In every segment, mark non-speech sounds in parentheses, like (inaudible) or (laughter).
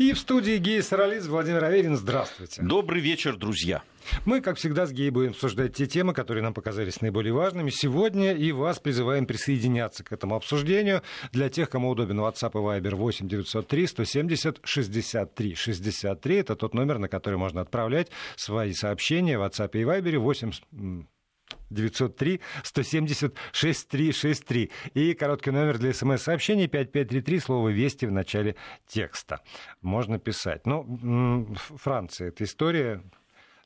И в студии Гея Сарализ, Владимир Аверин. Здравствуйте. Добрый вечер, друзья. Мы, как всегда, с Геей будем обсуждать те темы, которые нам показались наиболее важными сегодня, и вас призываем присоединяться к этому обсуждению. Для тех, кому удобен WhatsApp и Viber 8 903 170 63 63. Это тот номер, на который можно отправлять свои сообщения в WhatsApp и Viber 8 903 170 6363. И короткий номер для смс-сообщений 5533, слово «Вести» в начале текста. Можно писать. Ну, Франция, это история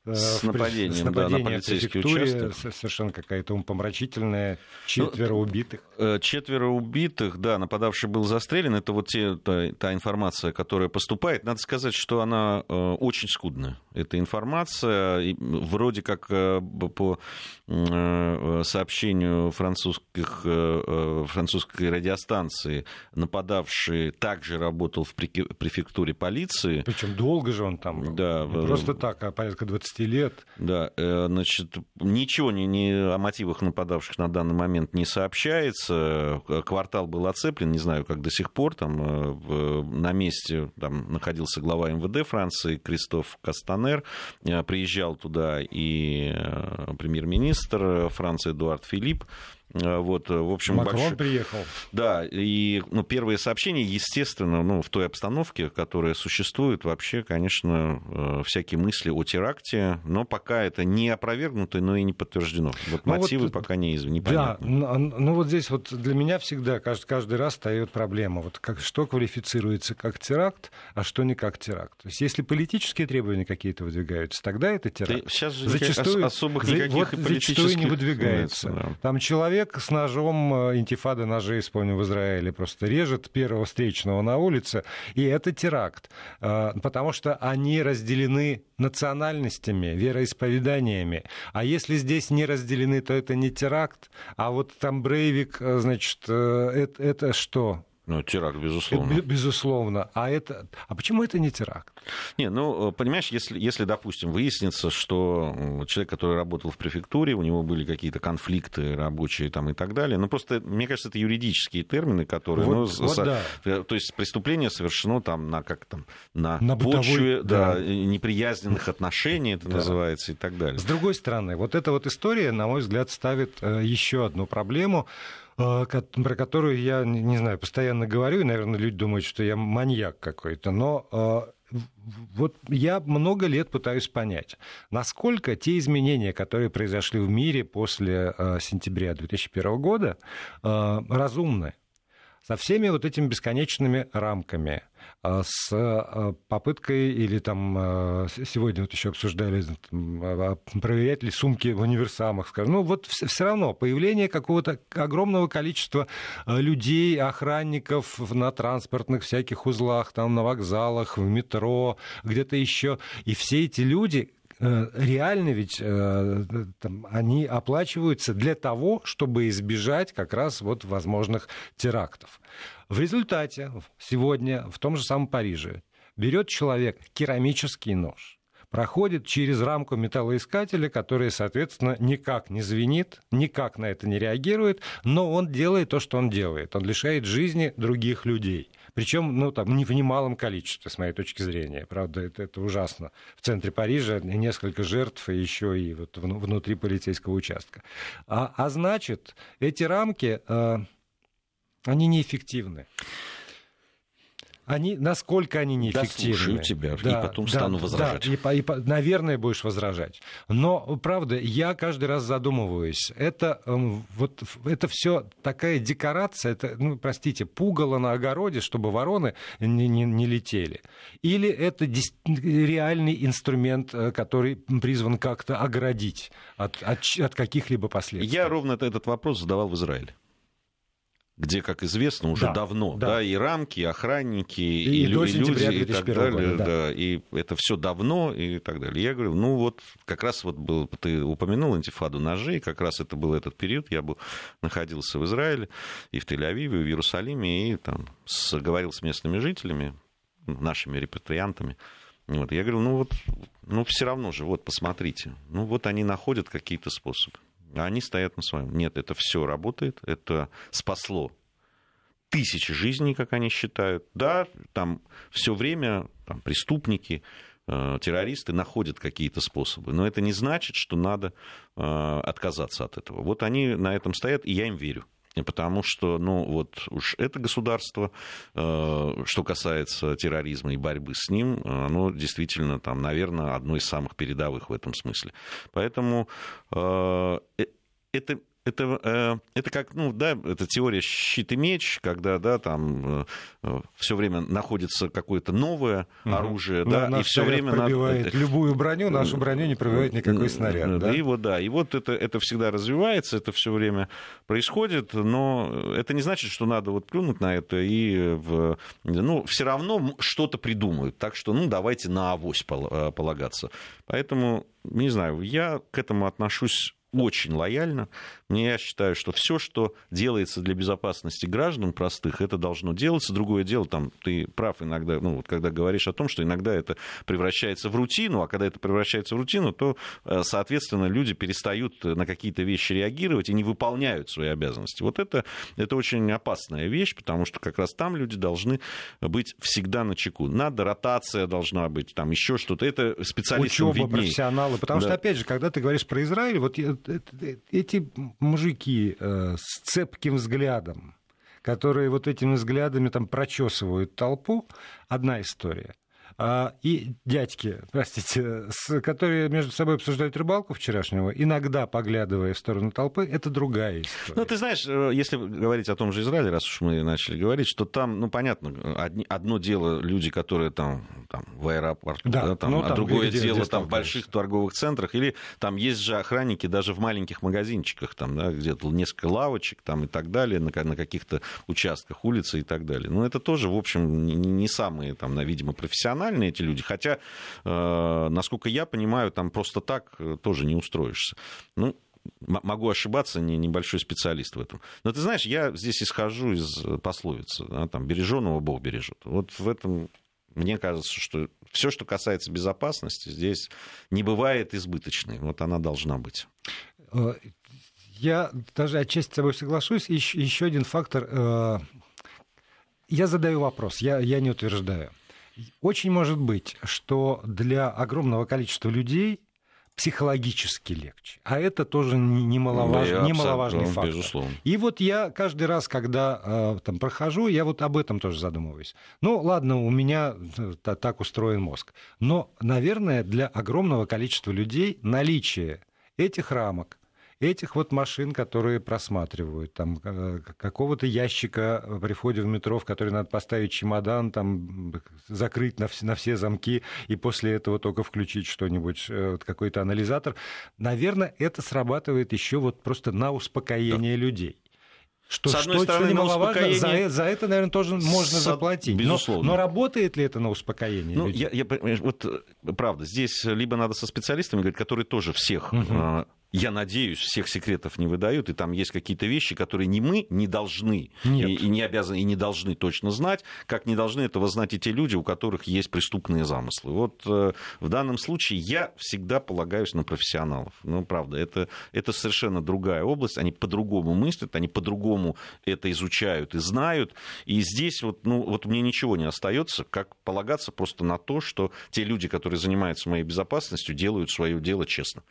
с нападением, с нападением да, на полицейский участок. Совершенно какая-то умопомрачительная. Четверо ну, убитых. Э, четверо убитых, да, нападавший был застрелен. Это вот те, та, та информация, которая поступает. Надо сказать, что она э, очень скудная. Эта информация, вроде как по сообщению французских, французской радиостанции, нападавший также работал в префектуре полиции. Причем долго же он там. Да. Не просто так, а порядка 20 15 лет. Да, э, значит, ничего не, не о мотивах нападавших на данный момент не сообщается. Квартал был оцеплен, не знаю, как до сих пор. Там э, на месте там, находился глава МВД Франции Кристоф Кастанер. Э, приезжал туда и премьер-министр Франции Эдуард Филипп. Э, вот, э, в общем, Макрон больш... приехал. Да, и ну, первые сообщения, естественно, ну, в той обстановке, которая существует, вообще, конечно, э, всякие мысли о теракте, но пока это не опровергнуто, но и не подтверждено. Вот ну, мотивы вот, пока не непонятны. Да, ну, ну вот здесь вот для меня всегда каждый, каждый раз встает проблема. Вот как, что квалифицируется как теракт, а что не как теракт. То есть если политические требования какие-то выдвигаются, тогда это теракт. Да, сейчас же зачастую, особых никаких вот, политических... Зачастую не выдвигается. Да. Там человек человек с ножом, э, интифада ножей, вспомним, в Израиле, просто режет первого встречного на улице, и это теракт, э, потому что они разделены национальностями, вероисповеданиями. А если здесь не разделены, то это не теракт, а вот там Брейвик, э, значит, это, это что? Ну, теракт, безусловно. Безусловно. А, это... а почему это не теракт? Не, ну, понимаешь, если, если, допустим, выяснится, что человек, который работал в префектуре, у него были какие-то конфликты рабочие там и так далее, ну, просто, мне кажется, это юридические термины, которые... Вот, ну, вот, со... да. Э, то есть преступление совершено там на, как там, на, на почве да, да. неприязненных отношений, это да. называется, и так далее. С другой стороны, вот эта вот история, на мой взгляд, ставит э, еще одну проблему, Э, про которую я, не знаю, постоянно говорю, и, наверное, люди думают, что я маньяк какой-то, но э, вот я много лет пытаюсь понять, насколько те изменения, которые произошли в мире после э, сентября 2001 года, разумны со всеми вот этими бесконечными рамками, а, с а, попыткой или там а, сегодня вот еще обсуждали проверять ли сумки в универсамах, скажем, ну вот все равно появление какого-то огромного количества людей, охранников на транспортных всяких узлах, там на вокзалах, в метро, где-то еще, и все эти люди Э, реально ведь э, там, они оплачиваются для того, чтобы избежать как раз вот возможных терактов. В результате сегодня в том же самом Париже берет человек керамический нож, проходит через рамку металлоискателя, который, соответственно, никак не звенит, никак на это не реагирует, но он делает то, что он делает. Он лишает жизни других людей. Причем, ну, там, не в немалом количестве, с моей точки зрения. Правда, это, это ужасно. В центре Парижа несколько жертв, и еще и вот внутри полицейского участка. А, а значит, эти рамки, э, они неэффективны они, насколько они неэффективны. Дослушаю тебя, да, и потом да, стану возражать. Да, и, и, наверное, будешь возражать. Но, правда, я каждый раз задумываюсь. Это, эм, вот, это все такая декорация, это, ну, простите, пугало на огороде, чтобы вороны не, не, не летели. Или это реальный инструмент, э, который призван как-то оградить от, от, от каких-либо последствий? Я ровно этот вопрос задавал в Израиле где, как известно, уже да, давно, да. да, и рамки, и охранники, и, и, люди, и так далее, года, да. да, и это все давно и так далее. Я говорю, ну вот как раз вот был, ты упомянул антифаду ножей, как раз это был этот период, я был, находился в Израиле, и в Тель-Авиве, и в Иерусалиме, и там с, говорил с местными жителями, нашими репатриантами, вот, я говорю, ну вот, ну все равно же, вот посмотрите, ну вот они находят какие-то способы. А они стоят на своем. Нет, это все работает, это спасло тысячи жизней, как они считают. Да, там все время там, преступники, э, террористы находят какие-то способы. Но это не значит, что надо э, отказаться от этого. Вот они на этом стоят, и я им верю. Потому что, ну, вот уж это государство, э, что касается терроризма и борьбы с ним, оно действительно, там, наверное, одно из самых передовых в этом смысле. Поэтому это это, э, это как, ну, да, это теория щит и меч, когда, да, там э, э, все время находится какое-то новое угу. оружие, ну, да, и все время пробивает надо... любую броню, нашу броню не пробивает никакой снаряд, да? И вот, да, и вот это, это всегда развивается, это все время происходит, но это не значит, что надо вот плюнуть на это и, в, ну, все равно что-то придумают, так что, ну, давайте на авось полагаться. Поэтому, не знаю, я к этому отношусь очень лояльно. Мне я считаю, что все, что делается для безопасности граждан простых, это должно делаться. Другое дело, там, ты прав иногда, ну, вот, когда говоришь о том, что иногда это превращается в рутину, а когда это превращается в рутину, то, э, соответственно, люди перестают на какие-то вещи реагировать и не выполняют свои обязанности. Вот это, это очень опасная вещь, потому что как раз там люди должны быть всегда на чеку. Надо, ротация должна быть, там еще что-то. Это специалистам Учеба, виднее. профессионалы. Потому да. что, опять же, когда ты говоришь про Израиль, вот эти мужики э, с цепким взглядом, которые вот этими взглядами там прочесывают толпу, одна история. А, и дядьки, простите, с, которые между собой обсуждают рыбалку вчерашнего, иногда поглядывая в сторону толпы, это другая история. Ну, ты знаешь, э, если говорить о том же Израиле, раз уж мы начали говорить, что там, ну, понятно, одни, одно дело люди, которые там, там в аэропорту, да, да, там, ну, а там, другое где, дело где там в больших торговых центрах, или там есть же охранники даже в маленьких магазинчиках, там, да, где-то несколько лавочек там, и так далее, на, на каких-то участках улицы и так далее. Но это тоже, в общем, не, не самые, там, видимо, профессиональные профессиональные эти люди, хотя, э, насколько я понимаю, там просто так э, тоже не устроишься. Ну, могу ошибаться, не небольшой специалист в этом. Но ты знаешь, я здесь исхожу из пословицы, да, там, береженого Бог бережет. Вот в этом мне кажется, что все, что касается безопасности, здесь не бывает избыточной. Вот она должна быть. Э, я даже отчасти с тобой соглашусь. Еще, еще один фактор. Я задаю вопрос, я, я не утверждаю. Очень может быть, что для огромного количества людей психологически легче. А это тоже немаловаж... да, немаловажный фактор. Безусловно. И вот я каждый раз, когда э, там прохожу, я вот об этом тоже задумываюсь. Ну, ладно, у меня э, так устроен мозг. Но, наверное, для огромного количества людей наличие этих рамок, этих вот машин, которые просматривают, там э, какого-то ящика при входе в метро, в который надо поставить чемодан, там закрыть на все, на все замки и после этого только включить что-нибудь, э, какой-то анализатор. Наверное, это срабатывает еще вот просто на успокоение да. людей. Что, С одной что, стороны, что немаловажно, успокоение... за, за это, наверное, тоже можно С... заплатить. Безусловно. Но, но работает ли это на успокоение? Ну, людей? я, я, вот правда, здесь либо надо со специалистами говорить, которые тоже всех угу я надеюсь, всех секретов не выдают, и там есть какие-то вещи, которые не мы не должны, и, и не обязаны, и не должны точно знать, как не должны этого знать и те люди, у которых есть преступные замыслы. Вот э, в данном случае я всегда полагаюсь на профессионалов. Ну, правда, это, это совершенно другая область, они по-другому мыслят, они по-другому это изучают и знают, и здесь вот, ну, вот мне ничего не остается, как полагаться просто на то, что те люди, которые занимаются моей безопасностью, делают свое дело честно.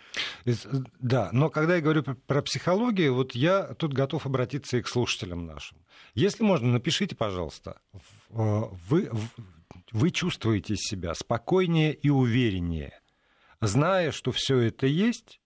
Да, но когда я говорю про психологию, вот я тут готов обратиться и к слушателям нашим. Если можно, напишите, пожалуйста, вы, вы чувствуете себя спокойнее и увереннее, зная, что все это есть,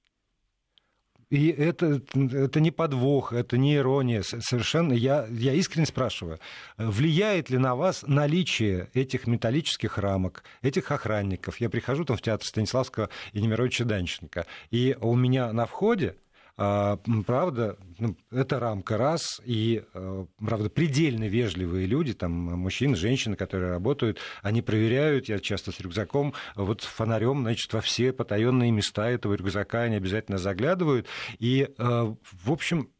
и это, это не подвох, это не ирония. Совершенно я, я искренне спрашиваю, влияет ли на вас наличие этих металлических рамок, этих охранников? Я прихожу там в театр Станиславского и Немировича Данченко, и у меня на входе правда, ну, это рамка раз, и, а, правда, предельно вежливые люди, там, мужчины, женщины, которые работают, они проверяют, я часто с рюкзаком, вот фонарем, значит, во все потаенные места этого рюкзака они обязательно заглядывают, и, а, в общем,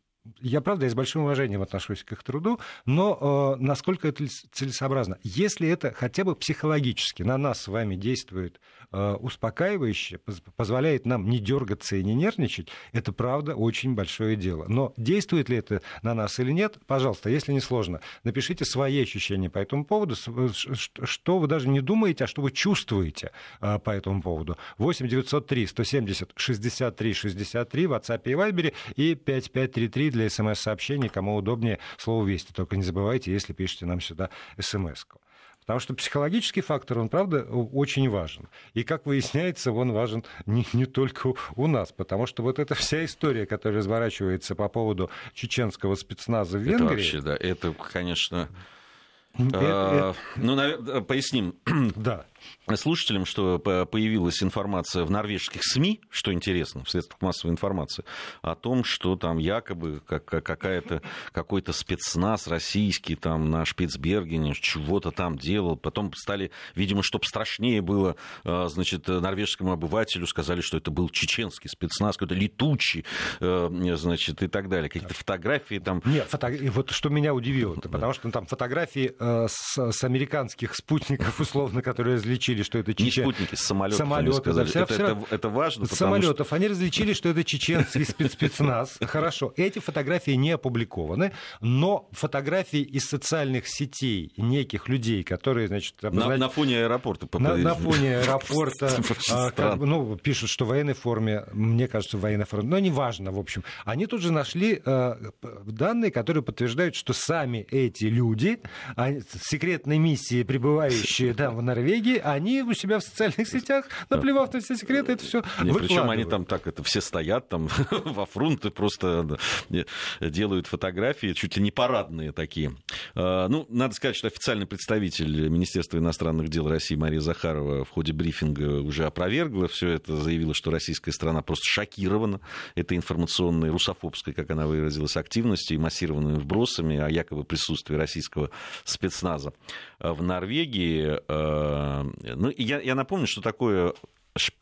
я, правда, я с большим уважением отношусь к их труду, но э, насколько это целесообразно? Если это хотя бы психологически на нас с вами действует э, успокаивающе, позволяет нам не дергаться и не нервничать, это, правда, очень большое дело. Но действует ли это на нас или нет, пожалуйста, если не сложно, напишите свои ощущения по этому поводу, что вы даже не думаете, а что вы чувствуете э, по этому поводу. 8 903 170 63 63 в WhatsApp и Viber и 5533 для смс-сообщений, кому удобнее слово «Вести». Только не забывайте, если пишете нам сюда смс -ку. Потому что психологический фактор, он, правда, очень важен. И, как выясняется, он важен не, не только у нас, потому что вот эта вся история, которая разворачивается по поводу чеченского спецназа в Венгрии... Это вообще, да, это, конечно... А, ну, поясним. Да слушателям, что появилась информация в норвежских СМИ, что интересно, в средствах массовой информации, о том, что там якобы какая-то, какой-то спецназ российский там на Шпицбергене чего-то там делал. Потом стали, видимо, чтобы страшнее было, а, значит, норвежскому обывателю сказали, что это был чеченский спецназ, какой-то летучий, э, значит, и так далее. Какие-то фотографии там... Нет, фото... вот что меня удивило, потому что там фотографии э, с, с американских спутников, (laughs) условно, которые различили, что это чеченцы. Не спутники, самолеты. Самолеты, да, это, это, это, это важно. С самолетов. Что... Они различили, что это чеченский спецназ. (laughs) Хорошо. Эти фотографии не опубликованы, но фотографии из социальных сетей неких людей, которые, значит, обознач... на, на фоне аэропорта. На, на фоне (laughs) аэропорта. а, как, ну, пишут, что в военной форме, мне кажется, в военной форме, но неважно, в общем. Они тут же нашли э, данные, которые подтверждают, что сами эти люди, секретной миссии, пребывающие там в Норвегии, они у себя в социальных сетях, наплевав на все секреты, это все Причем они там так это все стоят там (laughs) во фронте, просто делают фотографии, чуть ли не парадные такие. А, ну, надо сказать, что официальный представитель Министерства иностранных дел России Мария Захарова в ходе брифинга уже опровергла все это, заявила, что российская страна просто шокирована этой информационной, русофобской, как она выразилась, активностью и массированными вбросами о якобы присутствии российского спецназа в Норвегии. А, ну, я, я напомню, что такое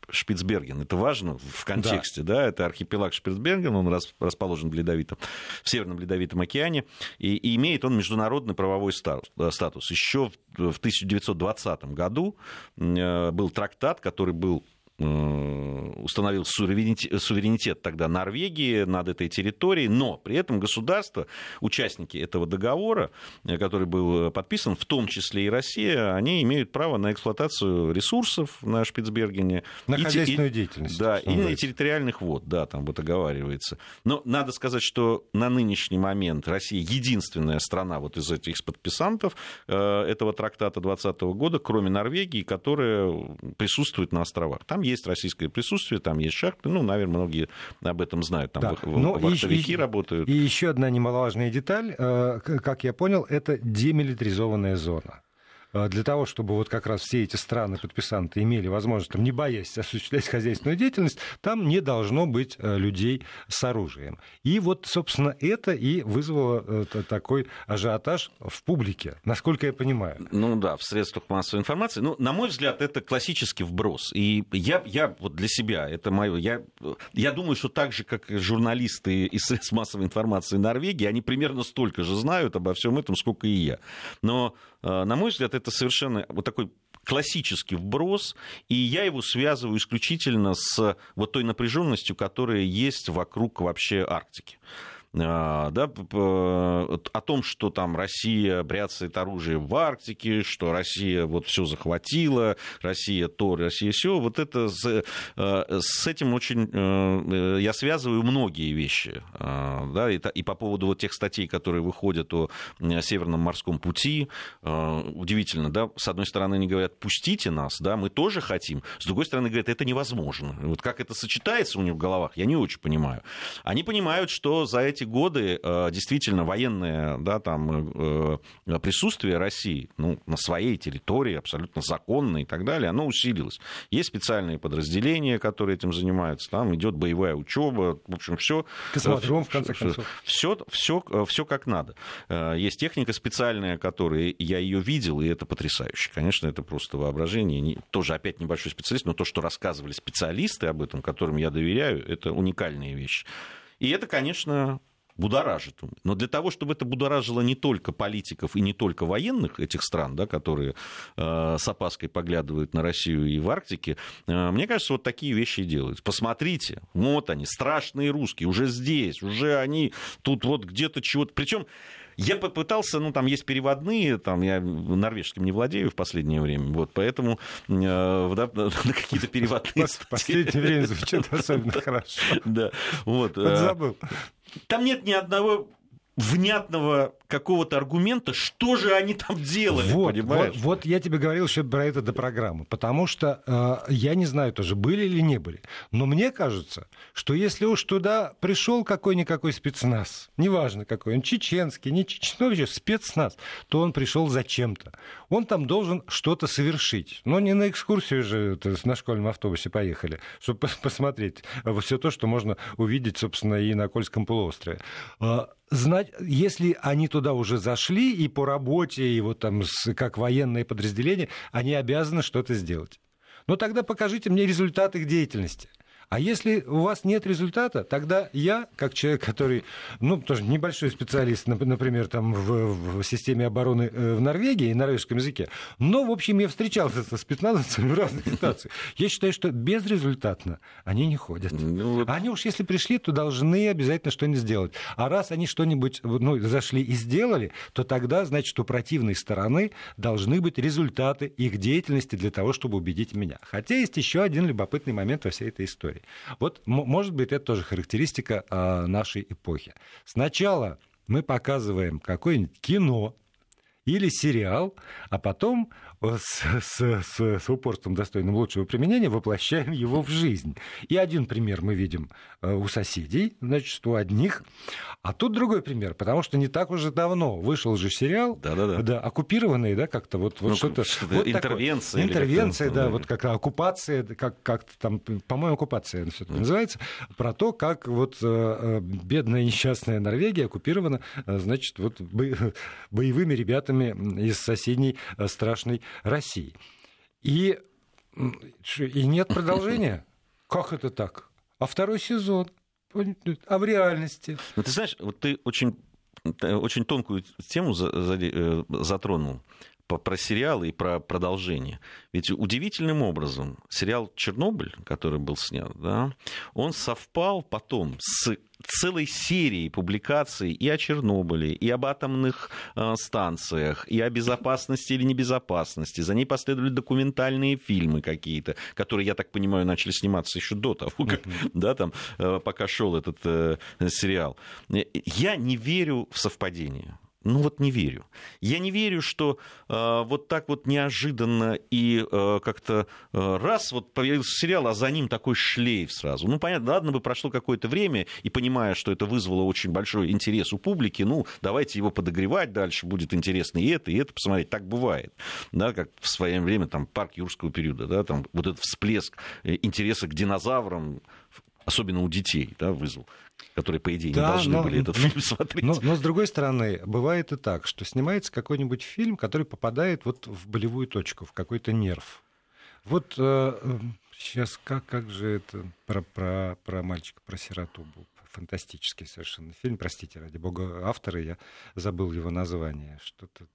Шпицберген. Это важно в контексте, да, да это архипелаг Шпицберген, он расположен в, ледовитом, в Северном Ледовитом океане, и, и имеет он международный правовой э, статус. Еще в 1920 году э, был трактат, который был Э, установил суверенитет, суверенитет тогда Норвегии над этой территорией, но при этом государства, участники этого договора, э, который был подписан, в том числе и Россия, они имеют право на эксплуатацию ресурсов на Шпицбергене. На и, хозяйственную и, деятельность. Да, и на территориальных вод, да, там вот оговаривается. Но надо сказать, что на нынешний момент Россия единственная страна вот из этих подписантов э, этого трактата 2020 года, кроме Норвегии, которая присутствует на островах. Там есть российское присутствие, там есть шахты, ну, наверное, многие об этом знают, там да. Ну, вахтовики и, работают. И еще одна немаловажная деталь, э, как я понял, это демилитаризованная зона. А, для того, чтобы вот как раз все эти страны-подписанты имели возможность, там, не боясь осуществлять хозяйственную деятельность, там не должно быть э, людей с оружием. И вот, собственно, это и вызвало э, такой ажиотаж в публике, насколько я понимаю. Ну да, в средствах массовой информации. Ну, на мой взгляд, это классический вброс. И я, я вот для себя, это мое, я, я думаю, что так же, как журналисты из средств массовой информации Норвегии, они примерно столько же знают обо всем этом, сколько и я. Но на мой взгляд, это совершенно вот такой классический вброс, и я его связываю исключительно с вот той напряженностью, которая есть вокруг вообще Арктики. А, да, о том, что там Россия бряцает оружие в Арктике, что Россия вот все захватила, Россия то, Россия все, вот это с, э, с этим очень э, я связываю многие вещи, а, да, и, и по поводу вот тех статей, которые выходят о Северном морском пути, э, удивительно, да, с одной стороны они говорят, пустите нас, да, мы тоже хотим, с другой стороны говорят, это невозможно. Вот как это сочетается у них в головах, я не очень понимаю. Они понимают, что за эти годы э, действительно военное да, там, э, присутствие России ну, на своей территории, абсолютно законное и так далее, оно усилилось. Есть специальные подразделения, которые этим занимаются, там идет боевая учеба, в общем, все. Космодром, в конце концов. Все, все, все как надо. Э, есть техника специальная, которая, я ее видел, и это потрясающе. Конечно, это просто воображение. Тоже опять небольшой специалист, но то, что рассказывали специалисты об этом, которым я доверяю, это уникальные вещи. И это, конечно, будоражит. Но для того, чтобы это будоражило не только политиков и не только военных этих стран, да, которые э, с опаской поглядывают на Россию и в Арктике, э, мне кажется, вот такие вещи делают. Посмотрите, вот они, страшные русские, уже здесь, уже они тут вот где-то чего-то. Причем я попытался, ну, там есть переводные, там я норвежским не владею в последнее время, вот, поэтому э, да, на какие-то переводные... В последнее время звучит (laughs) особенно хорошо. Да, вот. Забыл. Там нет ни одного внятного какого-то аргумента, что же они там делали, вот, понимаешь? Вот, вот я тебе говорил еще про это до программы, потому что э, я не знаю тоже, были или не были, но мне кажется, что если уж туда пришел какой-никакой спецназ, неважно какой, он чеченский, не чеченович, спецназ, то он пришел зачем-то. Он там должен что-то совершить. Но не на экскурсию же на школьном автобусе поехали, чтобы посмотреть все то, что можно увидеть, собственно, и на Кольском полуострове. Знать, если они туда уже зашли и по работе, и вот там как военные подразделения, они обязаны что-то сделать. Но тогда покажите мне результат их деятельности. А если у вас нет результата, тогда я, как человек, который, ну, тоже небольшой специалист, например, там в, в системе обороны э, в Норвегии и норвежском языке, но, в общем, я встречался со спецназовцами в (laughs) разных ситуациях. Я считаю, что безрезультатно они не ходят. Ну, вот... Они уж если пришли, то должны обязательно что-нибудь сделать. А раз они что-нибудь ну, зашли и сделали, то тогда, значит, у противной стороны должны быть результаты их деятельности для того, чтобы убедить меня. Хотя есть еще один любопытный момент во всей этой истории истории. Вот, может быть, это тоже характеристика а, нашей эпохи. Сначала мы показываем какое-нибудь кино, или сериал, а потом с, с, с, с упорством достойным лучшего применения воплощаем его в жизнь. И один пример мы видим э, у соседей, значит, у одних, а тут другой пример, потому что не так уже давно вышел же сериал, Да-да-да. да, оккупированный, да, как-то вот, вот ну, что-то... Что вот интервенция. Такое, интервенция, да, вот как оккупация, как, как там, по-моему, оккупация все таки называется, про то, как вот э, э, бедная несчастная Норвегия оккупирована, значит, вот (laughs) боевыми ребятами из соседней страшной России. И, и нет продолжения. (laughs) Как это так? А второй сезон? А в реальности? Ну, ты знаешь, вот ты очень, очень тонкую тему э, затронул про сериалы и про продолжение. Ведь удивительным образом сериал «Чернобыль», который был снят, да, он совпал потом с целой серией публикаций и о Чернобыле, и об атомных э, станциях, и о безопасности или небезопасности. За ней последовали документальные фильмы какие-то, которые, я так понимаю, начали сниматься еще до того, как, да, там, э, пока шел этот э, сериал. Я не верю в совпадение. Ну вот не верю. Я не верю, что э, вот так вот неожиданно и э, как-то э, раз вот появился сериал, а за ним такой шлейф сразу. Ну понятно, ладно бы прошло какое-то время, и понимая, что это вызвало очень большой интерес у публики, ну давайте его подогревать дальше, будет интересно и это, и это посмотреть. Так бывает. Да, как в свое время там парк юрского периода, да, там вот этот всплеск э, интереса к динозаврам, особенно у детей, да, вызвал которые, по идее, да, не должны но, были этот (laughs) фильм смотреть. Но, но, с другой стороны, бывает и так, что снимается какой-нибудь фильм, который попадает вот в болевую точку, в какой-то нерв. Вот э, сейчас как, как же это про, про, про мальчика, про сироту был фантастический совершенно фильм, простите, ради бога, авторы, я забыл его название, что-то...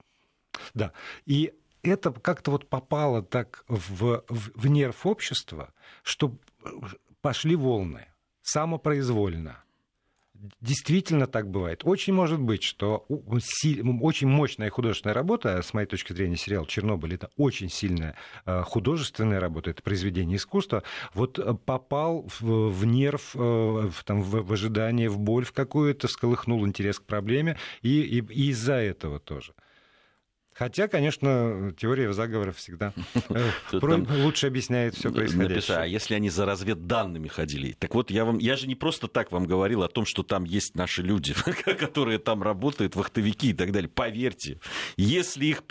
Да, и это как-то вот попало так в, в, в нерв общества, что пошли волны самопроизвольно. Действительно так бывает. Очень может быть, что очень мощная художественная работа, с моей точки зрения, сериал «Чернобыль» — это очень сильная э, художественная работа, это произведение искусства, вот э, попал в, нерв, э, в, там, в, в ожидание, в боль в какую-то, всколыхнул интерес к проблеме, и, и, и из-за этого тоже. Хотя, конечно, теория заговоров всегда э, (laughs) лучше объясняет все происходящее. А если они за разведданными ходили? Так вот, я, вам, я же не просто так вам говорил о том, что там есть наши люди, (laughs) которые там работают, вахтовики и так далее. Поверьте, если их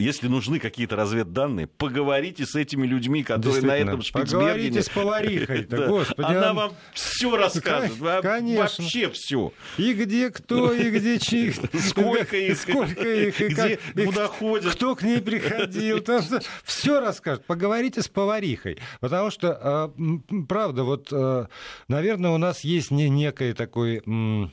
если нужны какие-то разведданные, поговорите с этими людьми, которые на этом Шпицбергене... Поговорите с (laughs) поварихой да. господи. Она вам все расскажет, Конечно. вообще все. И где кто, и где чьи... Сколько их, сколько их, и где, как, куда ходят. Кто к ней приходил. (laughs) Все расскажет. Поговорите с поварихой. Потому что, а, правда, вот, а, наверное, у нас есть некое такое а,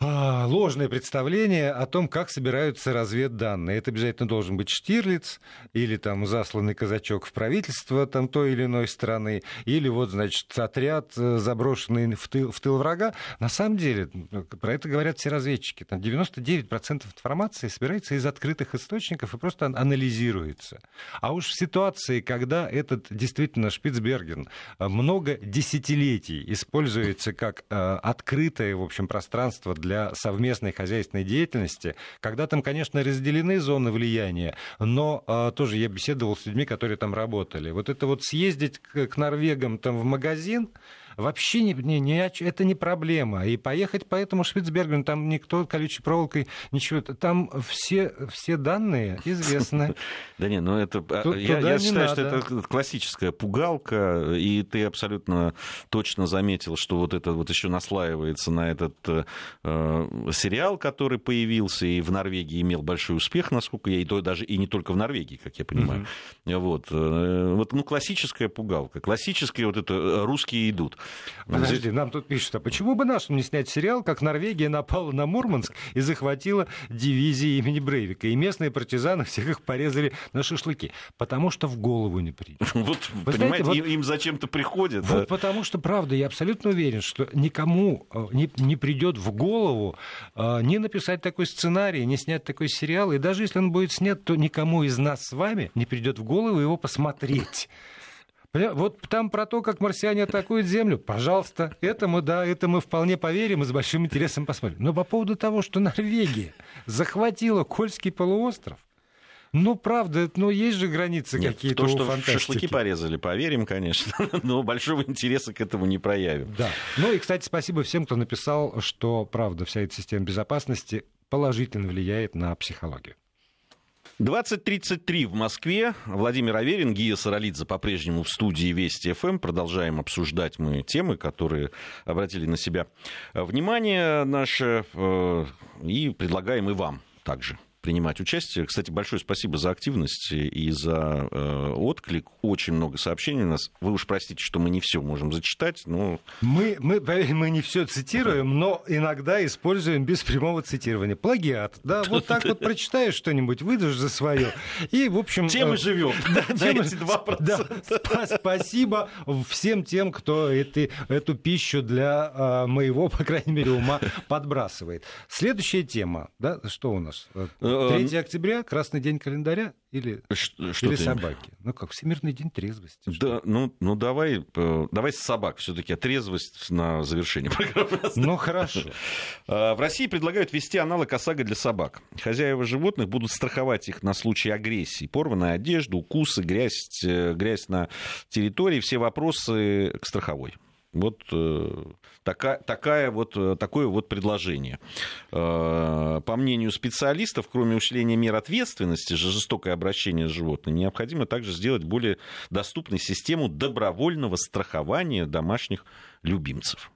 ложное представление о том, как собираются разведданные. Это обязательно должен быть Штирлиц или там засланный казачок в правительство там, той или иной страны, или вот, значит, отряд, э, заброшенный в тыл, в тыл врага. На самом деле, про это говорят все разведчики. Там 99% информации собирается из открытых источников и просто анализируется. А уж в ситуации, когда этот действительно Шпицберген э, много десятилетий используется как э, открытое, в общем, пространство для для совместной хозяйственной деятельности, когда там, конечно, разделены зоны влияния, но а, тоже я беседовал с людьми, которые там работали. Вот это вот съездить к, к норвегам там в магазин, вообще не, не, не, это не проблема. И поехать по этому Шпицбергену, там никто колючей проволокой, ничего, там все, все данные известны. (laughs) Да не, ну это... А, я считаю, что это классическая пугалка, и ты абсолютно точно заметил, что вот это вот еще наслаивается на этот э, сериал, который появился и в Норвегии имел большой успех, насколько я, и то даже и не только в Норвегии, как я понимаю. Вот, э, вот ну, классическая пугалка, классические вот это э, русские идут. Подожди, нам тут пишут, а почему бы нашим не снять сериал, как Норвегия напала на Мурманск и захватила дивизии имени Брейвика, и местные партизаны всех их порезали на шашлыки? Потому что в голову не придет. (laughs) Вот, Вы понимаете, знаете, вот, им зачем-то приходит. Вот а? потому что, правда, я абсолютно уверен, что никому э, не, не придет в голову э, не написать такой сценарий, не снять такой сериал, и даже если он будет снят, то никому из нас с вами не придет в голову его посмотреть. Вот там про то, как марсиане атакуют Землю, пожалуйста, это мы, да, это мы вполне поверим и с большим интересом посмотрим. Но по поводу того, что Норвегия захватила Кольский полуостров, ну, правда, ну, есть же границы какие-то то, что фантастики. шашлыки порезали, поверим, конечно, (laughs) но большого интереса к этому не проявим. Да. Ну и, кстати, спасибо всем, кто написал, что, правда, вся эта система безопасности положительно влияет на психологию. 20.33 в Москве. Владимир Аверин, Гия Саралидзе по-прежнему в студии Вести ФМ. Продолжаем обсуждать мы темы, которые обратили на себя внимание наше. Э, и предлагаем и вам также принимать участие. Кстати, большое спасибо за активность и за э, отклик. Очень много сообщений у нас. Вы уж простите, что мы не все можем зачитать, но... Мы, мы, (laughs) мы не все цитируем, но иногда используем без прямого цитирования. Плагиат, да, вот так вот прочитаешь что-нибудь, выдашь за свое, и, в общем... Тем и э, живем. (laughs) Да, тем, 2%. Да, спасибо всем тем, кто эти, эту пищу для э, моего, (laughs) по крайней мере, ума подбрасывает. Следующая тема, да, что у нас? Э, 3 октября, красный день календаря или, что, или собаки? Ну как, Всемирный день трезвости. Да, ну, ну давай, э, давай с собак все-таки, а трезвость на завершение (laughs) программы. Ну хорошо. А, в России предлагают ввести аналог ОСАГО для собак. Хозяева животных будут страховать их на случай агрессии. Порванная одежда, укусы, грязь, э, грязь на территории, все вопросы к страховой. Вот э, такая, такая вот, э, такое вот предложение. Э, по мнению специалистов, кроме усиления мер ответственности за жестокое обращение с животными, необходимо также сделать более доступной систему добровольного страхования домашних любимцев.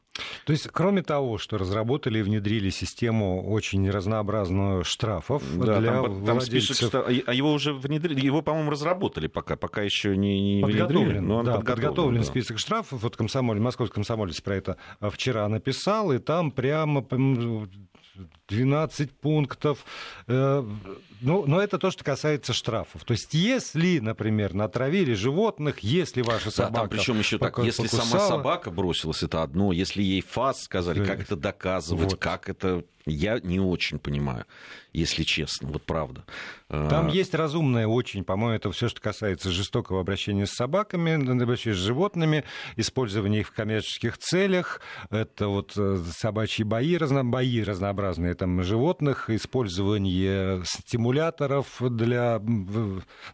То есть, кроме того, что разработали и внедрили систему очень разнообразную штрафов да, для там, там владельцев... список, а его уже внедрили, его, по-моему, разработали пока, пока еще не, не подготовлен, внедрили, но он да, подготовлен. подготовлен да. список штрафов. Вот комсомоль, московский комсомолец про это вчера написал, и там прямо 12 пунктов. Э, ну, но это то, что касается штрафов. То есть, если, например, натравили животных, если ваша собака... Да, там причем еще так, если покусала... сама собака бросилась, это одно. Если ей фас сказали, как это доказывать, вот. как это я не очень понимаю, если честно, вот правда. Там а, есть разумное очень, по-моему, это все, что касается жестокого обращения с собаками, обращения с животными, использования их в коммерческих целях, это вот э, собачьи бои, разно, бои разнообразные. Там животных, использование стимуляторов для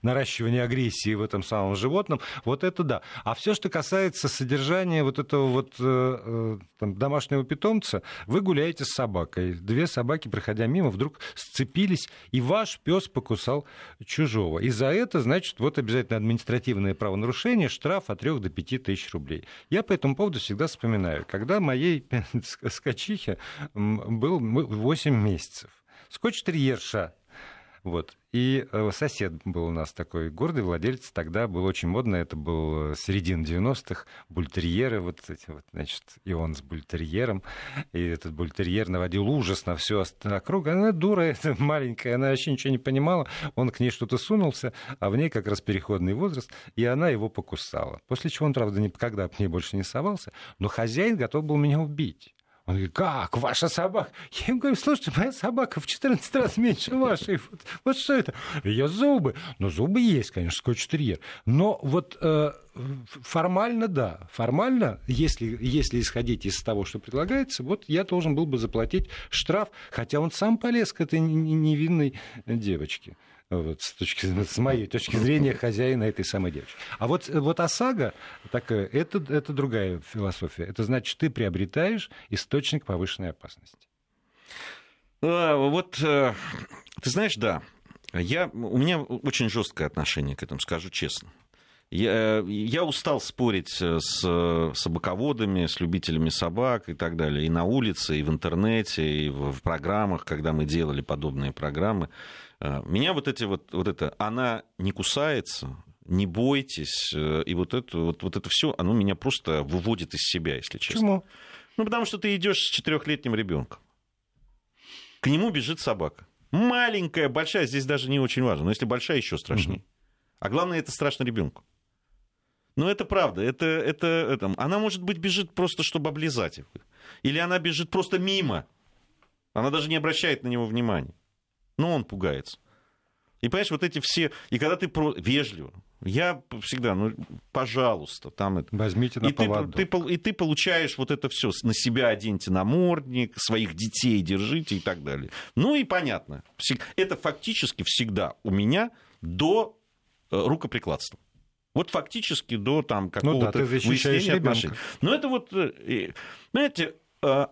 наращивания агрессии в этом самом животном, вот это да. А все, что касается содержания вот этого вот э, э, там, домашнего питомца, вы гуляете с собакой, две собаки, проходя мимо, вдруг сцепились, и ваш пес покусал чужого. И за это, значит, вот обязательно административное правонарушение, штраф от 3 до 5 тысяч рублей. Я по этому поводу всегда вспоминаю, когда моей (laughs) скачихе был 8 месяцев. Скотч-терьерша Вот. И э, сосед был у нас такой гордый владелец, тогда было очень модно, это был э, середина 90-х, бультерьеры, вот эти вот, значит, и он с бультерьером, и этот бультерьер наводил ужас на всю округу. Она дура, (laughs) это маленькая, она вообще ничего не понимала, он к ней что-то сунулся, а в ней как раз переходный возраст, и она его покусала. После чего он, правда, никогда к ней больше не совался, но хозяин готов был меня убить. Он говорит, как, ваша собака? Я ему говорю, слушайте, моя собака в 14 раз меньше вашей. Вот, вот что это? Ее зубы. Ну, зубы есть, конечно, скотч-терьер. Но вот э, формально, да. Формально, если, если исходить из того, что предлагается, вот я должен был бы заплатить штраф, хотя он сам полез к этой невинной девочке вот, с, точки, с моей точки зрения, хозяина этой самой девочки. А вот, вот ОСАГО, такая, это, это другая философия. Это значит, ты приобретаешь источник повышенной опасности. А, вот, э, ты знаешь, да, я, у меня очень жесткое отношение к этому, скажу честно. Я, я устал спорить с собаководами, с любителями собак и так далее. И на улице, и в интернете, и в, в программах, когда мы делали подобные программы. Э, меня вот эти вот, вот это, она не кусается, не бойтесь, э, и вот это, вот, вот это все, оно меня просто выводит из себя, если честно. Почему? Ну, потому что ты идешь с четырехлетним ребенком. К нему бежит собака. Маленькая, большая, здесь даже не очень важно. Но если большая, еще страшнее. Угу. А главное, это страшно ребенку. Но это правда. Это, это, это, она, может быть, бежит просто, чтобы облизать их. Или она бежит просто мимо. Она даже не обращает на него внимания но он пугается. И понимаешь, вот эти все... И когда ты про... вежливо, я всегда, ну, пожалуйста, там это... Возьмите на и поводу. Ты, ты, и ты получаешь вот это все. На себя оденьте намордник, своих детей держите и так далее. Ну и понятно. Это фактически всегда у меня до э, рукоприкладства. Вот фактически до там какого-то ну да, выяснения отношений. Но это вот, э, знаете, э,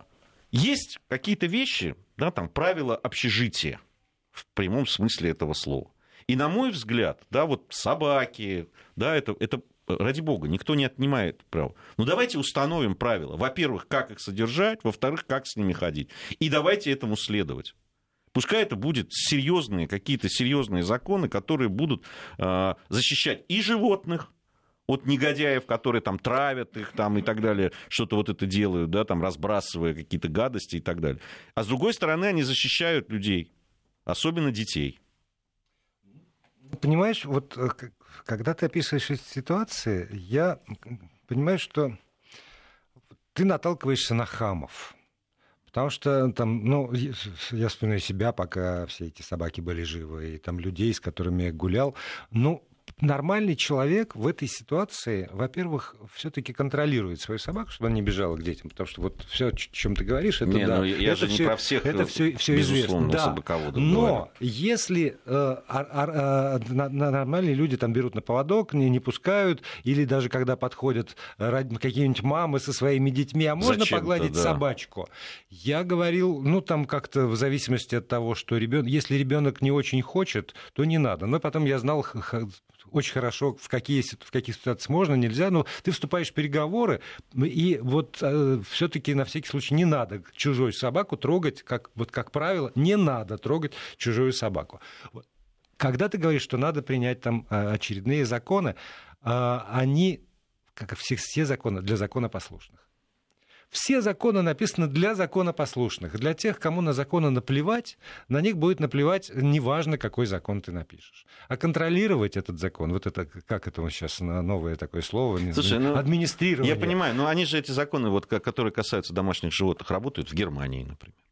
есть какие-то вещи, да, там правила общежития в прямом смысле этого слова. И на мой взгляд, да, вот собаки, да, это, это ради бога, никто не отнимает право. Но давайте установим правила. Во-первых, как их содержать, во-вторых, как с ними ходить. И давайте этому следовать. Пускай это будут серьезные, какие-то серьезные законы, которые будут э, защищать и животных, от негодяев, которые там травят их там и так далее, что-то вот это делают, да, там разбрасывая какие-то гадости и так далее. А с другой стороны, они защищают людей, особенно детей. Понимаешь, вот э, когда ты описываешь эти ситуации, я понимаю, что ты наталкиваешься на хамов. Потому что там, ну, я вспоминаю себя, пока все эти собаки были живы, и там людей, с которыми я гулял. Ну, нормальный человек в этой ситуации, во-первых, все-таки контролирует свою собаку, чтобы она не бежала к детям, потому что вот все, о чем ты говоришь, это не, да, ну, я это же все, не про всех, это все, все известно. Да. Но говорю. если э, а, а, а, нормальные люди там берут на поводок, не, не пускают, или даже когда подходят какие-нибудь мамы со своими детьми, а можно Зачем-то, погладить да. собачку? Я говорил, ну там как-то в зависимости от того, что ребенок, если ребенок не очень хочет, то не надо. Но потом я знал очень хорошо, в какие, в каких ситуациях можно, нельзя, но ты вступаешь в переговоры, и вот э, все-таки на всякий случай не надо чужую собаку трогать, как, вот как правило, не надо трогать чужую собаку. Когда ты говоришь, что надо принять там э, очередные законы, э, они, как все, все законы, для законопослушных. Все законы написаны для законопослушных. Для тех, кому на законы наплевать, на них будет наплевать, неважно, какой закон ты напишешь. А контролировать этот закон, вот это, как это сейчас новое такое слово, Слушай, ну, администрирование. Я понимаю, но они же эти законы, вот, которые касаются домашних животных, работают в Германии, например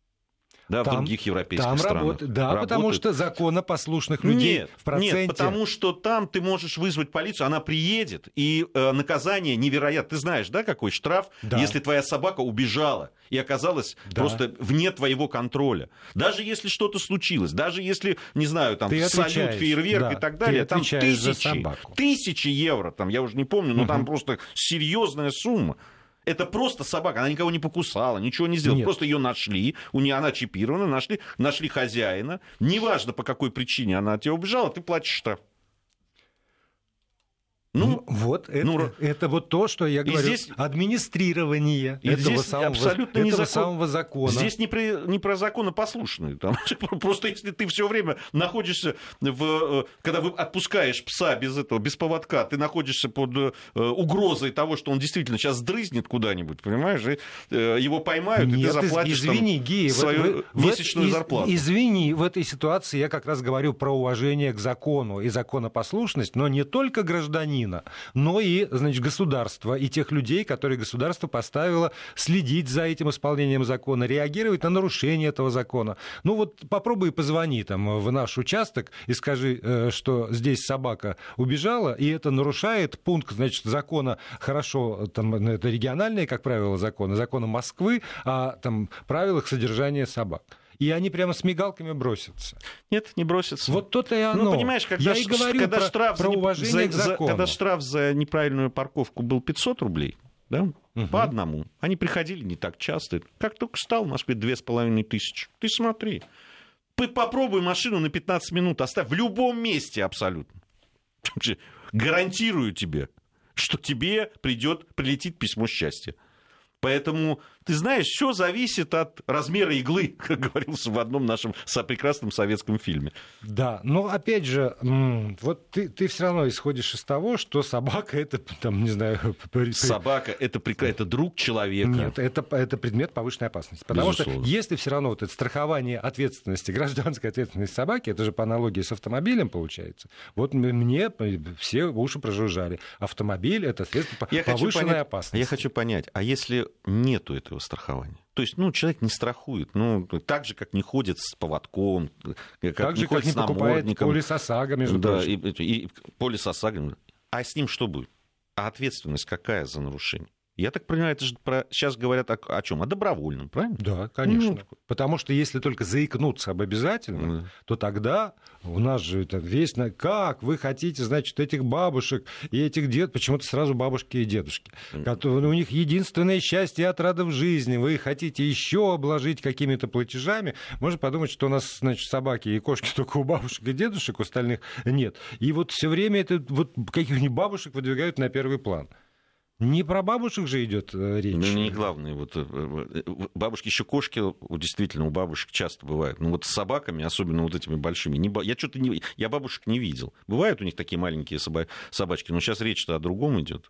да, там, в других европейских там странах. Работ... Да, работают. потому что законопослушных людей нет, в проценте... Нет, потому что там ты можешь вызвать полицию, она приедет, и э, наказание невероятно. Ты знаешь, да, какой штраф, да. если твоя собака убежала и оказалась да. просто вне твоего контроля. Даже если что-то случилось, даже если, не знаю, там ты салют, фейерверк да. и так далее, там тысячи, тысячи евро, там, я уже не помню, но угу. там просто серьезная сумма. Это просто собака, она никого не покусала, ничего не сделала. Нет. Просто ее нашли, у нее она чипирована, нашли, нашли хозяина. Неважно, по какой причине она от тебя убежала, ты платишь штраф. Ну, Вот, это, ну, это вот то, что я говорю, здесь, администрирование и этого, здесь самого, абсолютно этого закон, самого закона. Здесь не, при, не про законопослушные. Там, (laughs) просто если ты все время находишься, в, э, когда вы отпускаешь пса без этого, без поводка, ты находишься под э, угрозой того, что он действительно сейчас дрызнет куда-нибудь, понимаешь, и э, его поймают, Нет, и ты заплатишь извини, там, Гея, свою в, месячную в, зарплату. Извини, в этой ситуации я как раз говорю про уважение к закону и законопослушность, но не только гражданина, но и, значит, государства и тех людей, которые государство поставило следить за этим исполнением закона, реагировать на нарушение этого закона. Ну вот попробуй позвони там в наш участок и скажи, э, что здесь собака убежала, и это нарушает пункт, значит, закона хорошо, там, ну, это региональные, как правило, законы, законы Москвы о там, правилах содержания собак и они прямо с мигалками бросятся. Нет, не бросятся. Вот то-то и оно. Ну, понимаешь, когда, Я и говорю когда, про, штраф, про уважение за, к закону. когда штраф за неправильную парковку был 500 рублей, да, угу. по одному, они приходили не так часто. Как только стал в Москве 2500, ты смотри. Попробуй машину на 15 минут оставь в любом месте абсолютно. Гарантирую тебе, что тебе придет, прилетит письмо счастья. Поэтому ты знаешь, все зависит от размера иглы, (laughs) как говорился в одном нашем прекрасном советском фильме. Да, но опять же, вот ты, ты все равно исходишь из того, что собака это, (laughs) там, не знаю... (laughs) Собака это, это друг человека. Нет, это, это предмет повышенной опасности. Потому Безусловно. что если все равно вот это страхование ответственности, гражданской ответственности собаки, это же по аналогии с автомобилем получается. Вот мне все уши прожужжали. Автомобиль это средство я повышенной понять, опасности. Я хочу понять, а если нету этого страхования. То есть, ну, человек не страхует, ну, так же, как не ходит с поводком, как так не же, ходит как не с покупает полис ОСАГО, между да, прочим. И, и, и полис ОСАГО. А с ним что будет? А ответственность какая за нарушение? Я так понимаю, это же про... сейчас говорят о, о чем? О добровольном, правильно? Да, конечно. Ну, Потому что если только заикнуться об обязательном, да. то тогда у нас же это весь... Как вы хотите, значит, этих бабушек и этих дед... Почему-то сразу бабушки и дедушки. Которые... У них единственное счастье от отрада в жизни. Вы хотите еще обложить какими-то платежами. Можно подумать, что у нас, значит, собаки и кошки (laughs) только у бабушек и дедушек, у остальных нет. И вот все время это вот каких-нибудь бабушек выдвигают на первый план. Не про бабушек же идет э, речь. Ну, не главное. Вот, э, э, бабушки, еще кошки, действительно, у бабушек часто бывают. Ну, вот с собаками, особенно вот этими большими. Не, я что-то не, я бабушек не видел. Бывают у них такие маленькие соба, собачки, но сейчас речь-то о другом идет.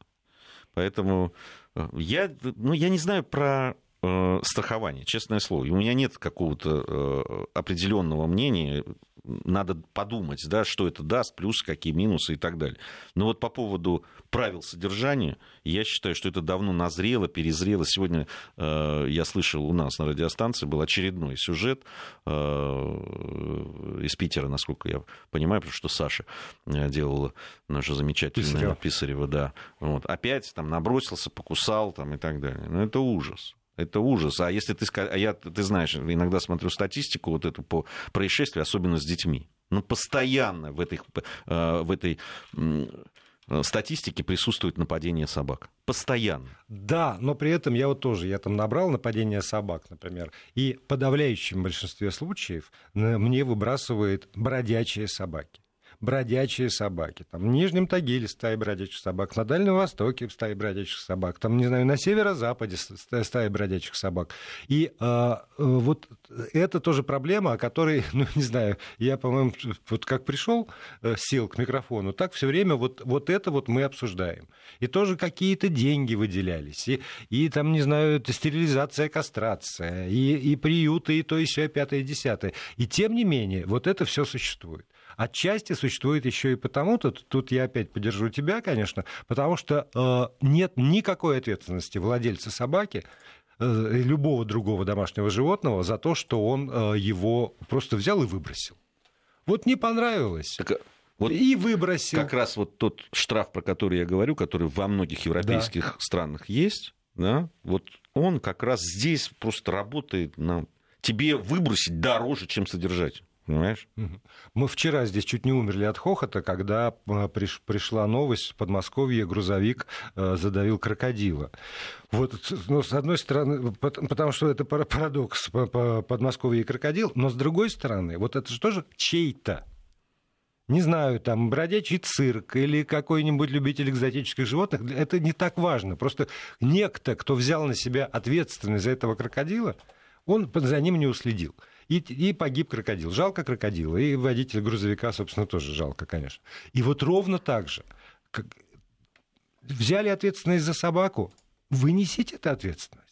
Поэтому я, ну, я не знаю про страхование, честное слово. У меня нет какого-то определенного мнения надо подумать, да, что это даст, плюс какие минусы и так далее. Но вот по поводу правил содержания, я считаю, что это давно назрело, перезрело. Сегодня э, я слышал у нас на радиостанции был очередной сюжет э, из Питера, насколько я понимаю, потому что Саша э, делала наша замечательная Писарева, Писарева да. Вот. Опять там набросился, покусал там, и так далее. Но это ужас. Это ужас. А если ты, а я, ты знаешь, иногда смотрю статистику вот эту по происшествию, особенно с детьми. Ну, постоянно в этой, э, в этой статистике присутствует нападение собак. Постоянно. Да, но при этом я вот тоже, я там набрал нападение собак, например, и в подавляющем большинстве случаев мне выбрасывают бродячие собаки бродячие собаки. Там в Нижнем Тагиле стаи бродячих собак, на Дальнем Востоке стаи бродячих собак, там, не знаю, на северо-западе стаи бродячих собак. И э, вот это тоже проблема, о которой, (laughs) ну, не знаю, я, по-моему, вот как пришел, э, сел к микрофону, так все время вот, вот это вот мы обсуждаем. И тоже какие-то деньги выделялись, и, и там, не знаю, стерилизация, кастрация, и, и приюты, и то, и все, пятое, и десятое. И тем не менее, вот это все существует. Отчасти существует еще и потому, тут, тут я опять поддержу тебя, конечно, потому что э, нет никакой ответственности владельца собаки, э, любого другого домашнего животного за то, что он э, его просто взял и выбросил. Вот не понравилось. Так, вот и выбросил. Как раз вот тот штраф, про который я говорю, который во многих европейских да. странах есть, да, вот он как раз здесь просто работает на тебе выбросить дороже, чем содержать. Понимаешь? Мы вчера здесь чуть не умерли от хохота, когда э, приш, пришла новость в Подмосковье, грузовик э, задавил крокодила. Вот, ну, с одной стороны, потому что это парадокс, Подмосковье и крокодил, но с другой стороны, вот это же тоже чей-то не знаю, там, бродячий цирк или какой-нибудь любитель экзотических животных, это не так важно. Просто некто, кто взял на себя ответственность за этого крокодила, он за ним не уследил. И, и погиб крокодил. Жалко крокодила. И водитель грузовика, собственно, тоже жалко, конечно. И вот ровно так же. Как... Взяли ответственность за собаку, вынесите эту ответственность.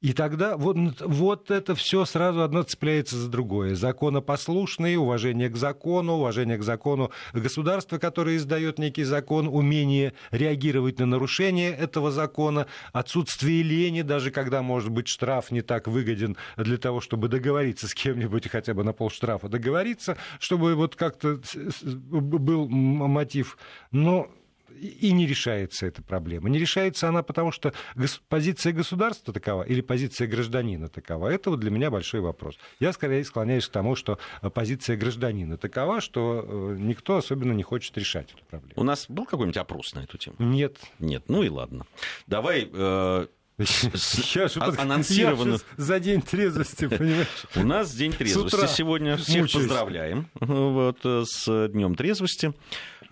И тогда вот, вот это все сразу одно цепляется за другое. Законопослушные, уважение к закону, уважение к закону государства, которое издает некий закон, умение реагировать на нарушение этого закона, отсутствие лени, даже когда, может быть, штраф не так выгоден для того, чтобы договориться с кем-нибудь хотя бы на полштрафа договориться, чтобы вот как-то был мотив. Но и не решается эта проблема. Не решается она потому, что позиция государства такова или позиция гражданина такова. Это вот для меня большой вопрос. Я скорее склоняюсь к тому, что э, позиция гражданина такова, что э, никто особенно не хочет решать эту проблему. У нас был какой-нибудь опрос на эту тему? Нет. Нет, ну и ладно. Давай э, (laughs) Сейчас анонсировано. За день трезвости, понимаешь? (laughs) У нас день трезвости сегодня. Всех поздравляем вот, с Днем трезвости.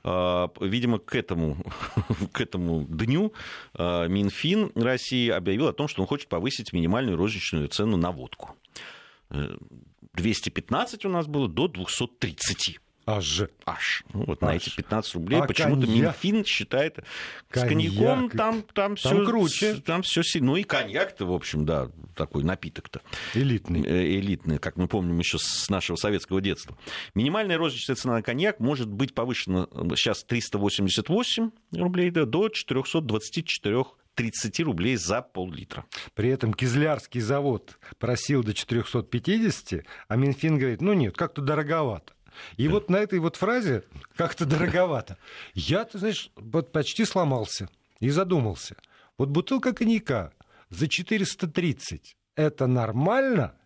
А, видимо, к этому, (laughs) к этому дню а, Минфин России объявил о том, что он хочет повысить минимальную розничную цену на водку. 215 э, у нас было до 230. Аж. Аж. Ну, вот Аж. на эти 15 рублей а почему-то Минфин считает коньяк. с коньяком там, там, там все круче. Там все сильно. Ну и коньяк-то, в общем, да, такой напиток-то. Элитный. Э, элитный, как мы помним еще с нашего советского детства. Минимальная розничная цена на коньяк может быть повышена сейчас 388 рублей да, до 424 30 рублей за пол-литра. При этом Кизлярский завод просил до 450, а Минфин говорит, ну нет, как-то дороговато. И вот на этой вот фразе как-то дороговато. Я, ты знаешь, вот почти сломался и задумался. Вот бутылка коньяка за 430 это нормально,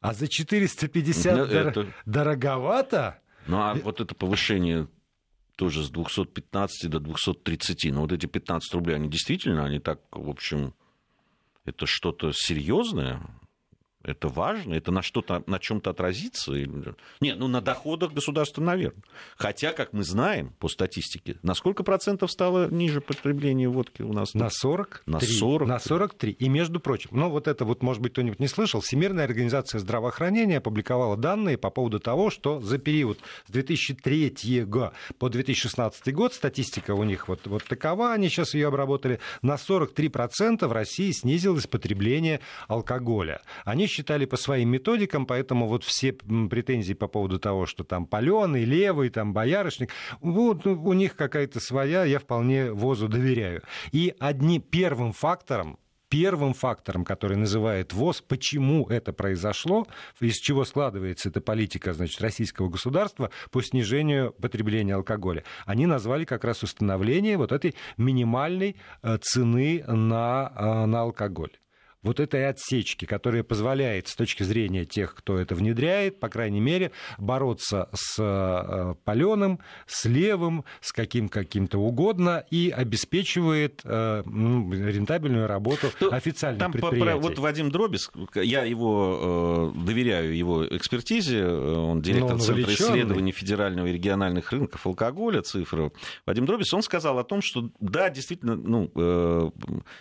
а за 450 ну, дор... это... дороговато. Ну а вот это повышение тоже с 215 до 230. Ну вот эти 15 рублей, они действительно, они так, в общем, это что-то серьезное? Это важно, это на что-то, на чем-то отразится. Не, ну на доходах государства, наверное. Хотя, как мы знаем по статистике, на сколько процентов стало ниже потребление водки у нас? На 40. На 40. На 43. И, между прочим, ну вот это вот, может быть, кто-нибудь не слышал, Всемирная организация здравоохранения опубликовала данные по поводу того, что за период с 2003 по 2016 год, статистика у них вот, вот такова, они сейчас ее обработали, на 43% в России снизилось потребление алкоголя. Они считали по своим методикам, поэтому вот все претензии по поводу того, что там паленый, левый, там боярышник, вот у них какая-то своя, я вполне ВОЗу доверяю. И одним первым фактором, первым фактором, который называет ВОЗ, почему это произошло, из чего складывается эта политика значит, российского государства по снижению потребления алкоголя, они назвали как раз установление вот этой минимальной э, цены на, э, на алкоголь вот этой отсечки, которая позволяет с точки зрения тех, кто это внедряет, по крайней мере, бороться с э, паленым, с левым, с каким каким-то угодно и обеспечивает э, ну, рентабельную работу ну, официальных там предприятий. Про, вот Вадим Дробис, я его э, доверяю его экспертизе, он директор он Центра исследований федерального и региональных рынков алкоголя, цифры. Вадим Дробис, он сказал о том, что да, действительно, ну,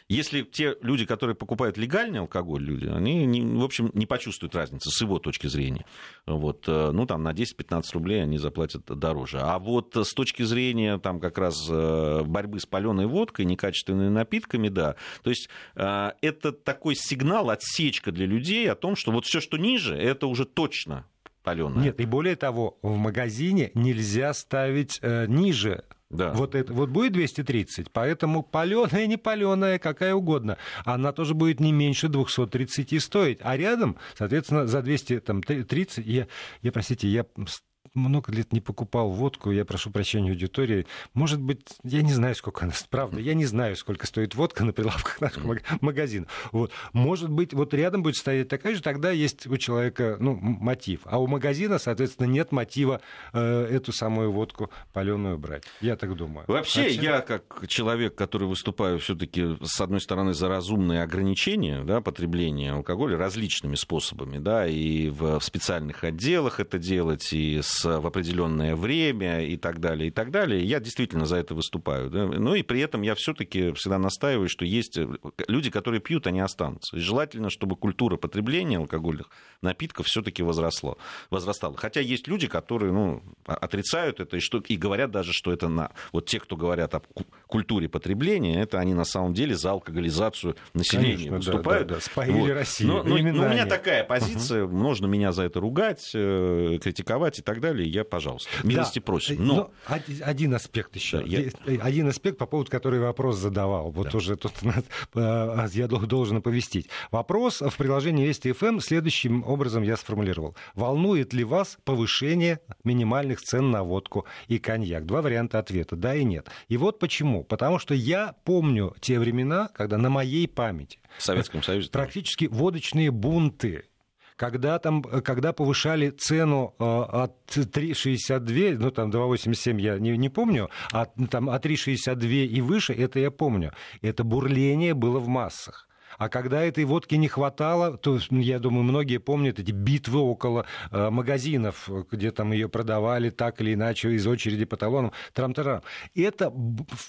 если те люди, которые покупают легально легальный алкоголь люди, они, не, в общем, не почувствуют разницы с его точки зрения. Вот, э, ну, там, на 10-15 рублей они заплатят дороже. А вот с точки зрения, там, как раз э, борьбы с паленой водкой, некачественными напитками, да, то есть э, это такой сигнал, отсечка для людей о том, что вот все, что ниже, это уже точно паленое. Нет, и более того, в магазине нельзя ставить э, ниже да. Вот, это, вот будет 230, поэтому паленая, не паленая, какая угодно, она тоже будет не меньше 230 стоить. А рядом, соответственно, за 230, я, я простите, я много лет не покупал водку, я прошу прощения аудитории. Может быть, я не знаю, сколько она. (laughs) Правда, я не знаю, сколько стоит водка на прилавках наших магазинов. Вот. Может быть, вот рядом будет стоять такая же, тогда есть у человека ну, мотив. А у магазина, соответственно, нет мотива э, эту самую водку паленую брать. Я так думаю. Вообще, Хотя... я как человек, который выступаю все-таки, с одной стороны, за разумные ограничения да, потребления алкоголя различными способами, да, и в, в специальных отделах это делать, и с питься в определенное время и так далее, и так далее. Я действительно за это выступаю. Да? Ну и при этом я все-таки всегда настаиваю, что есть люди, которые пьют, они останутся. И желательно, чтобы культура потребления алкогольных напитков все-таки возросла, возрастала. Хотя есть люди, которые ну, отрицают это и, что, и говорят даже, что это на... Вот те, кто говорят о культуре потребления, это они на самом деле за алкоголизацию населения Конечно, выступают. Да, да, да. Споили вот. Россию. Но, но, но у меня такая позиция, угу. можно меня за это ругать, э, критиковать и так далее, я, пожалуйста, милости да. просим. Но... но один аспект еще, да, я... один аспект, по поводу который вопрос задавал, вот да. уже тут э, я должен оповестить. Вопрос в приложении Вести ФМ следующим образом я сформулировал. Волнует ли вас повышение минимальных цен на водку и коньяк? Два варианта ответа, да и нет. И вот почему. Потому что я помню те времена, когда на моей памяти в Советском Союзе практически водочные бунты когда, там, когда повышали цену э, от 3,62, ну там 2,87 я не, не помню, а там от 3,62 и выше, это я помню. Это бурление было в массах. А когда этой водки не хватало, то, я думаю, многие помнят эти битвы около э, магазинов, где там ее продавали так или иначе из очереди по талонам, трам-тарам. Эта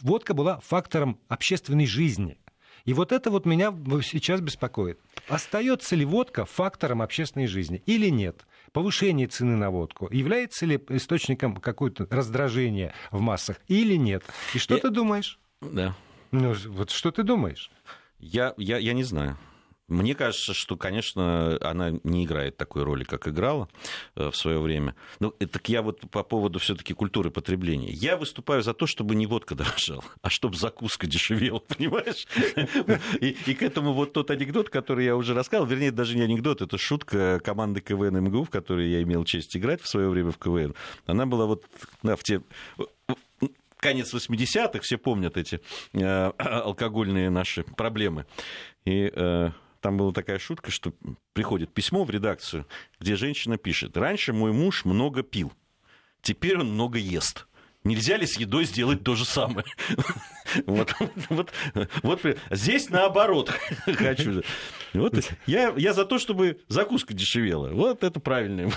водка была фактором общественной жизни. И вот это вот меня сейчас беспокоит. Остается ли водка фактором общественной жизни или нет? Повышение цены на водку является ли источником какого-то раздражения в массах или нет? И что Я... ты думаешь? Да. Ну, вот что ты думаешь? Я, я, я не знаю. Мне кажется, что, конечно, она не играет такой роли, как играла э, в свое время. Ну, так я вот по поводу все-таки культуры потребления. Я выступаю за то, чтобы не водка (laughs) дорожала, а чтобы закуска дешевела, (laughs) понимаешь? И, и к этому вот тот анекдот, который я уже рассказывал, вернее, даже не анекдот, это шутка команды КВН МГУ, в которой я имел честь играть в свое время в КВН. Она была вот да, в те конец 80-х, все помнят эти э, (clears throat) алкогольные наши проблемы. И э, там была такая шутка, что приходит письмо в редакцию, где женщина пишет, раньше мой муж много пил, теперь он много ест. Нельзя ли с едой сделать то же самое? (laughs) Вот, вот, вот здесь наоборот (laughs) хочу. Вот, я, я за то, чтобы закуска дешевела. Вот это правильно.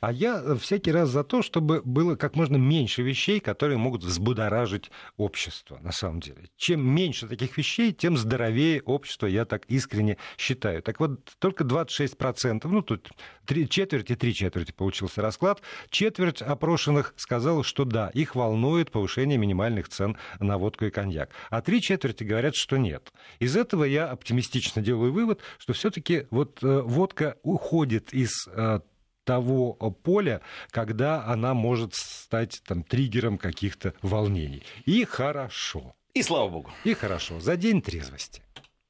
А я всякий раз за то, чтобы было как можно меньше вещей, которые могут взбудоражить общество, на самом деле. Чем меньше таких вещей, тем здоровее общество, я так искренне считаю. Так вот, только 26%, ну тут три четверти, три четверти получился расклад, четверть опрошенных сказала, что да, их волнует повышение минимальных цен на водку и коньяк. А три четверти говорят, что нет. Из этого я оптимистично делаю вывод, что все-таки вот э, водка уходит из э, того поля, когда она может стать там, триггером каких-то волнений. И хорошо. И слава богу. И хорошо. За день трезвости.